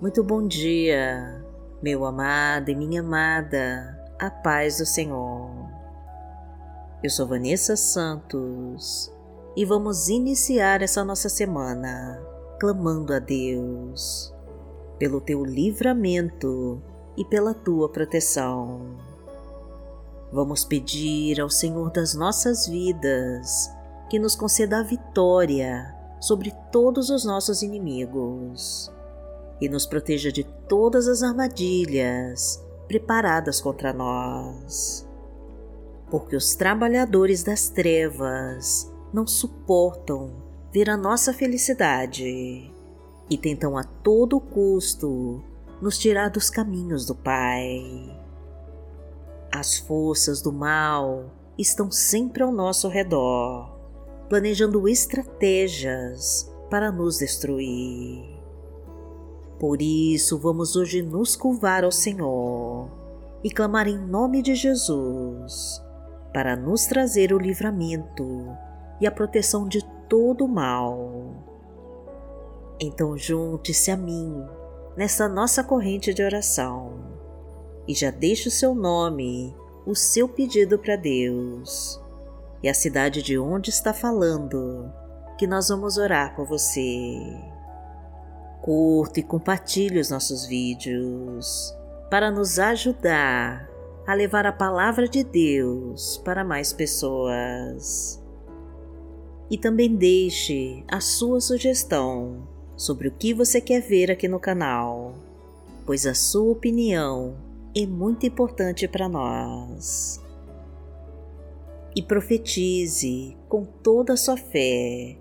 Muito bom dia, meu amado e minha amada, a paz do Senhor. Eu sou Vanessa Santos e vamos iniciar essa nossa semana clamando a Deus pelo teu livramento e pela tua proteção. Vamos pedir ao Senhor das nossas vidas que nos conceda a vitória sobre todos os nossos inimigos e nos proteja de todas as armadilhas preparadas contra nós. Porque os trabalhadores das trevas não suportam ver a nossa felicidade e tentam a todo custo nos tirar dos caminhos do Pai. As forças do mal estão sempre ao nosso redor, planejando estratégias para nos destruir. Por isso, vamos hoje nos curvar ao Senhor e clamar em nome de Jesus para nos trazer o livramento e a proteção de todo o mal. Então, junte-se a mim nessa nossa corrente de oração e já deixe o seu nome, o seu pedido para Deus e a cidade de onde está falando, que nós vamos orar por você curta e compartilhe os nossos vídeos para nos ajudar a levar a palavra de Deus para mais pessoas. E também deixe a sua sugestão sobre o que você quer ver aqui no canal, pois a sua opinião é muito importante para nós. E profetize com toda a sua fé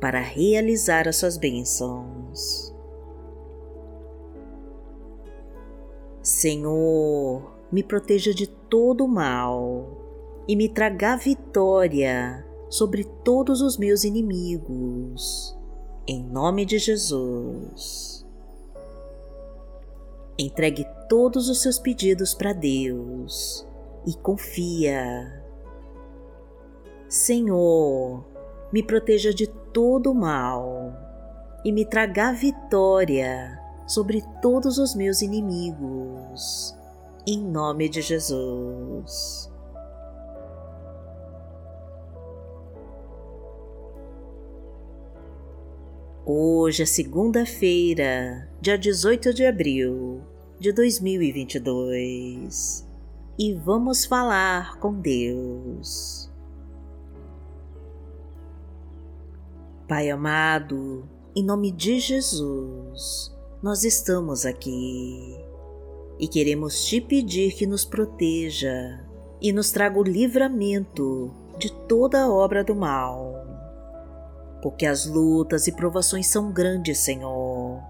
para realizar as suas bênçãos. Senhor, me proteja de todo mal e me traga vitória sobre todos os meus inimigos. Em nome de Jesus. Entregue todos os seus pedidos para Deus e confia. Senhor, me proteja de todo mal e me traga vitória sobre todos os meus inimigos, em nome de Jesus. Hoje é segunda-feira, dia 18 de abril de 2022 e vamos falar com Deus. Pai amado, em nome de Jesus, nós estamos aqui e queremos te pedir que nos proteja e nos traga o livramento de toda a obra do mal. Porque as lutas e provações são grandes, Senhor,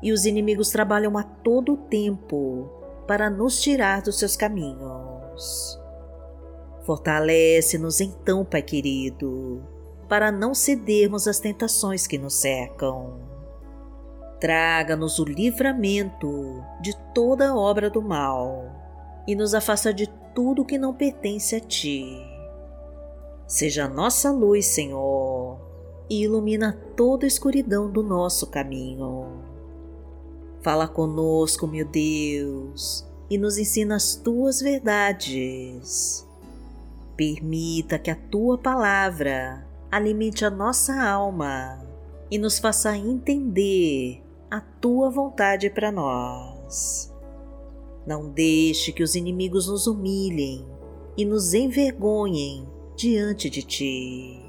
e os inimigos trabalham a todo tempo para nos tirar dos seus caminhos. Fortalece-nos então, Pai querido, para não cedermos às tentações que nos cercam Traga-nos o livramento de toda obra do mal e nos afasta de tudo que não pertence a Ti. Seja a nossa luz, Senhor, e ilumina toda a escuridão do nosso caminho. Fala conosco, meu Deus, e nos ensina as Tuas verdades. Permita que a Tua palavra alimente a nossa alma e nos faça entender a tua vontade para nós. Não deixe que os inimigos nos humilhem e nos envergonhem diante de ti.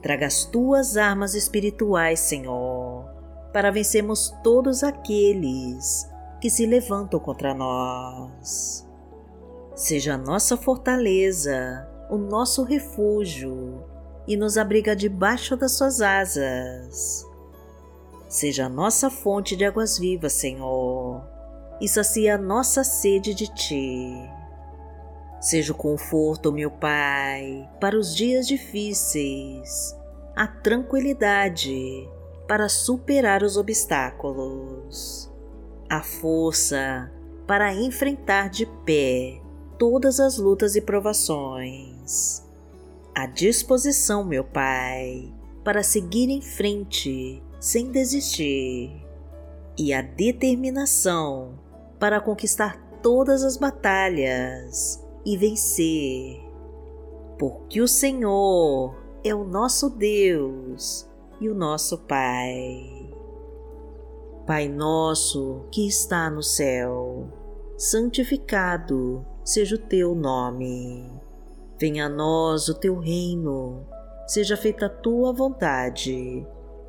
Traga as tuas armas espirituais, Senhor, para vencermos todos aqueles que se levantam contra nós. Seja a nossa fortaleza, o nosso refúgio e nos abriga debaixo das suas asas seja a nossa fonte de águas vivas, Senhor, e sacia a nossa sede de Ti. Seja o conforto, meu Pai, para os dias difíceis, a tranquilidade para superar os obstáculos, a força para enfrentar de pé todas as lutas e provações, a disposição, meu Pai, para seguir em frente sem desistir. e a determinação para conquistar todas as batalhas e vencer. Porque o Senhor é o nosso Deus e o nosso Pai. Pai nosso que está no céu, santificado seja o teu nome. Venha a nós o teu reino, seja feita a tua vontade,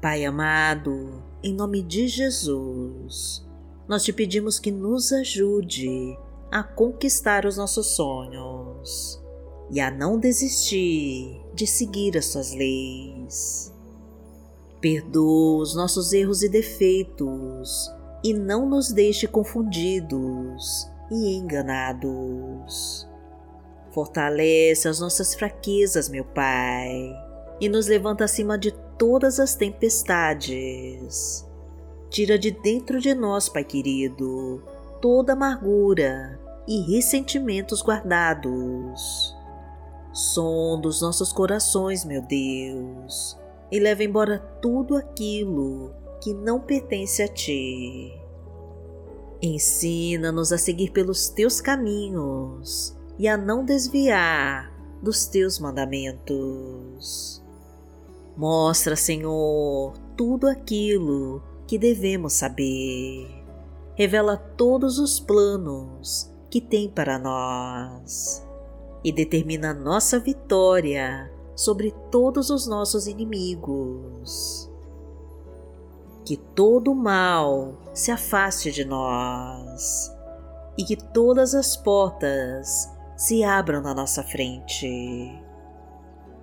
Pai amado, em nome de Jesus, nós te pedimos que nos ajude a conquistar os nossos sonhos e a não desistir de seguir as tuas leis. Perdoa os nossos erros e defeitos e não nos deixe confundidos e enganados. Fortalece as nossas fraquezas, meu Pai, e nos levanta acima de todas as tempestades. Tira de dentro de nós, Pai querido, toda amargura e ressentimentos guardados. Sonda os nossos corações, meu Deus, e leva embora tudo aquilo que não pertence a Ti. Ensina-nos a seguir pelos Teus caminhos e a não desviar dos Teus mandamentos. Mostra, Senhor, tudo aquilo que devemos saber. Revela todos os planos que tem para nós e determina nossa vitória sobre todos os nossos inimigos. Que todo mal se afaste de nós e que todas as portas se abram na nossa frente.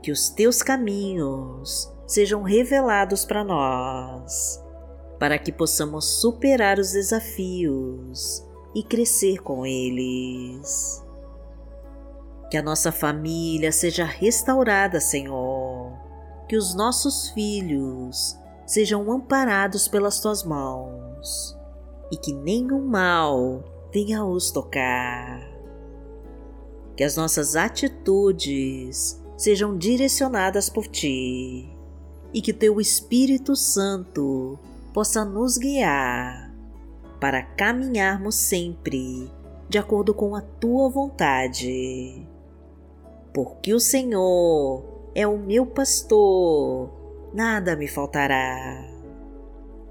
Que os teus caminhos sejam revelados para nós, para que possamos superar os desafios e crescer com eles. Que a nossa família seja restaurada, Senhor. Que os nossos filhos sejam amparados pelas tuas mãos e que nenhum mal venha os tocar. Que as nossas atitudes sejam direcionadas por ti e que teu Espírito Santo possa nos guiar para caminharmos sempre de acordo com a tua vontade. Porque o Senhor é o meu pastor, nada me faltará.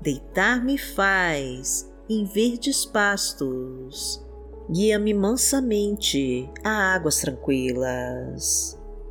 Deitar-me faz em verdes pastos, guia-me mansamente a águas tranquilas.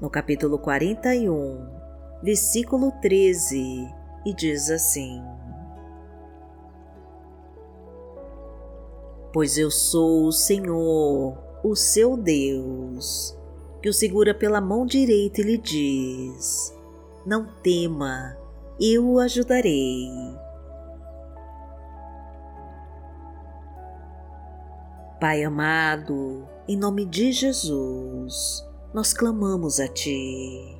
no capítulo 41, versículo 13 e diz assim: Pois eu sou o Senhor, o seu Deus, que o segura pela mão direita e lhe diz: Não tema, eu o ajudarei. Pai amado, em nome de Jesus, nós clamamos a Ti,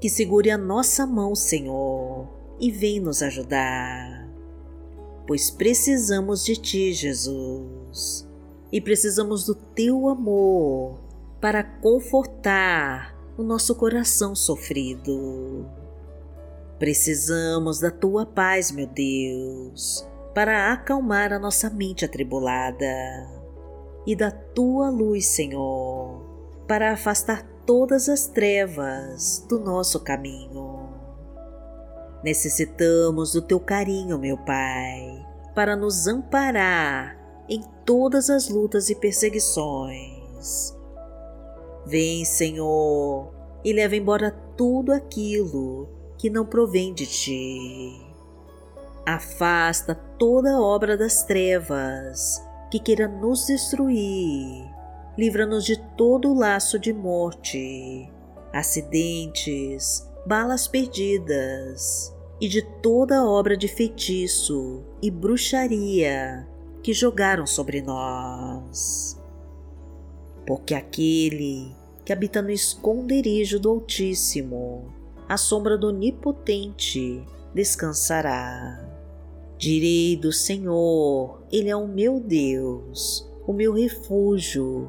que segure a nossa mão, Senhor, e vem nos ajudar. pois precisamos de Ti, Jesus, e precisamos do Teu amor para confortar o nosso coração sofrido. Precisamos da Tua paz, meu Deus, para acalmar a nossa mente atribulada, e da Tua luz, Senhor, para afastar todas as trevas do nosso caminho. Necessitamos do teu carinho, meu Pai, para nos amparar em todas as lutas e perseguições. Vem, Senhor, e leva embora tudo aquilo que não provém de ti. Afasta toda obra das trevas que queira nos destruir. Livra-nos de todo o laço de morte, acidentes, balas perdidas e de toda obra de feitiço e bruxaria que jogaram sobre nós. Porque aquele que habita no esconderijo do Altíssimo, à sombra do Onipotente, descansará. Direi do Senhor, Ele é o meu Deus, o meu refúgio,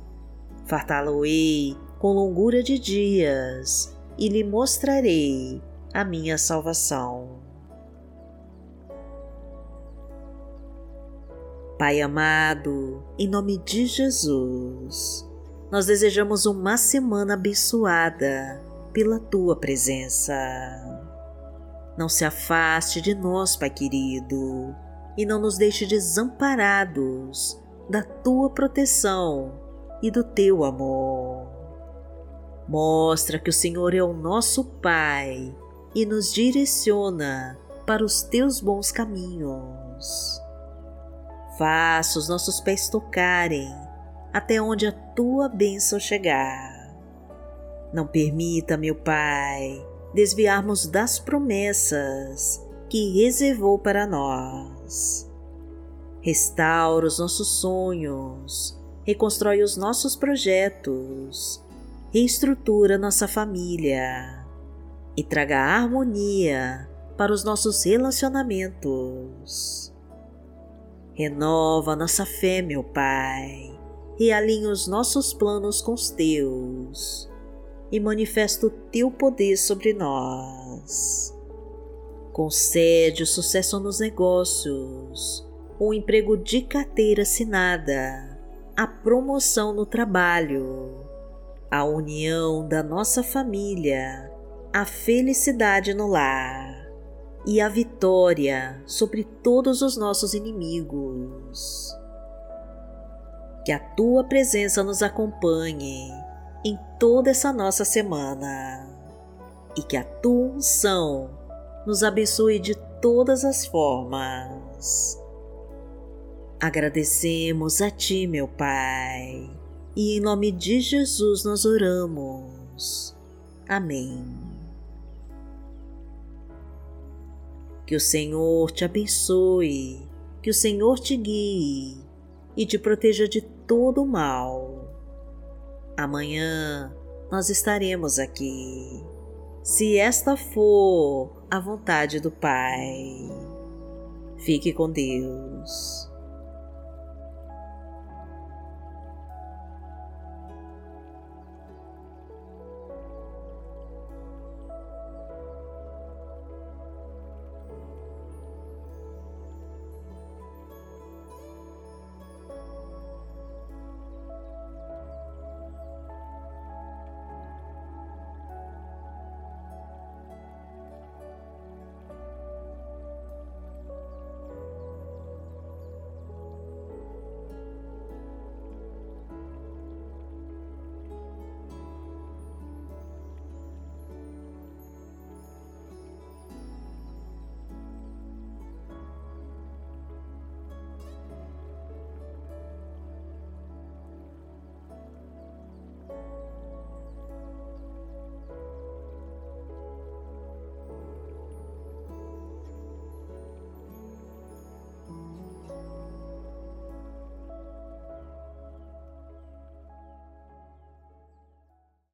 Fartá-lo-ei com longura de dias e lhe mostrarei a minha salvação. Pai amado, em nome de Jesus, nós desejamos uma semana abençoada pela tua presença. Não se afaste de nós, Pai querido, e não nos deixe desamparados da tua proteção e do teu amor. Mostra que o Senhor é o nosso Pai e nos direciona para os teus bons caminhos. Faça os nossos pés tocarem até onde a tua bênção chegar. Não permita, meu Pai, desviarmos das promessas que reservou para nós. Restaura os nossos sonhos, reconstrói os nossos projetos, reestrutura nossa família e traga harmonia para os nossos relacionamentos. Renova nossa fé, meu Pai, e alinha os nossos planos com os teus, e manifesta o teu poder sobre nós. Concede o sucesso nos negócios, um emprego de carteira assinada, a promoção no trabalho, a união da nossa família, a felicidade no lar e a vitória sobre todos os nossos inimigos. Que a tua presença nos acompanhe em toda essa nossa semana e que a tua unção nos abençoe de todas as formas. Agradecemos a Ti, meu Pai, e em nome de Jesus nós oramos. Amém. Que o Senhor te abençoe, que o Senhor te guie e te proteja de todo o mal. Amanhã nós estaremos aqui, se esta for a vontade do Pai. Fique com Deus.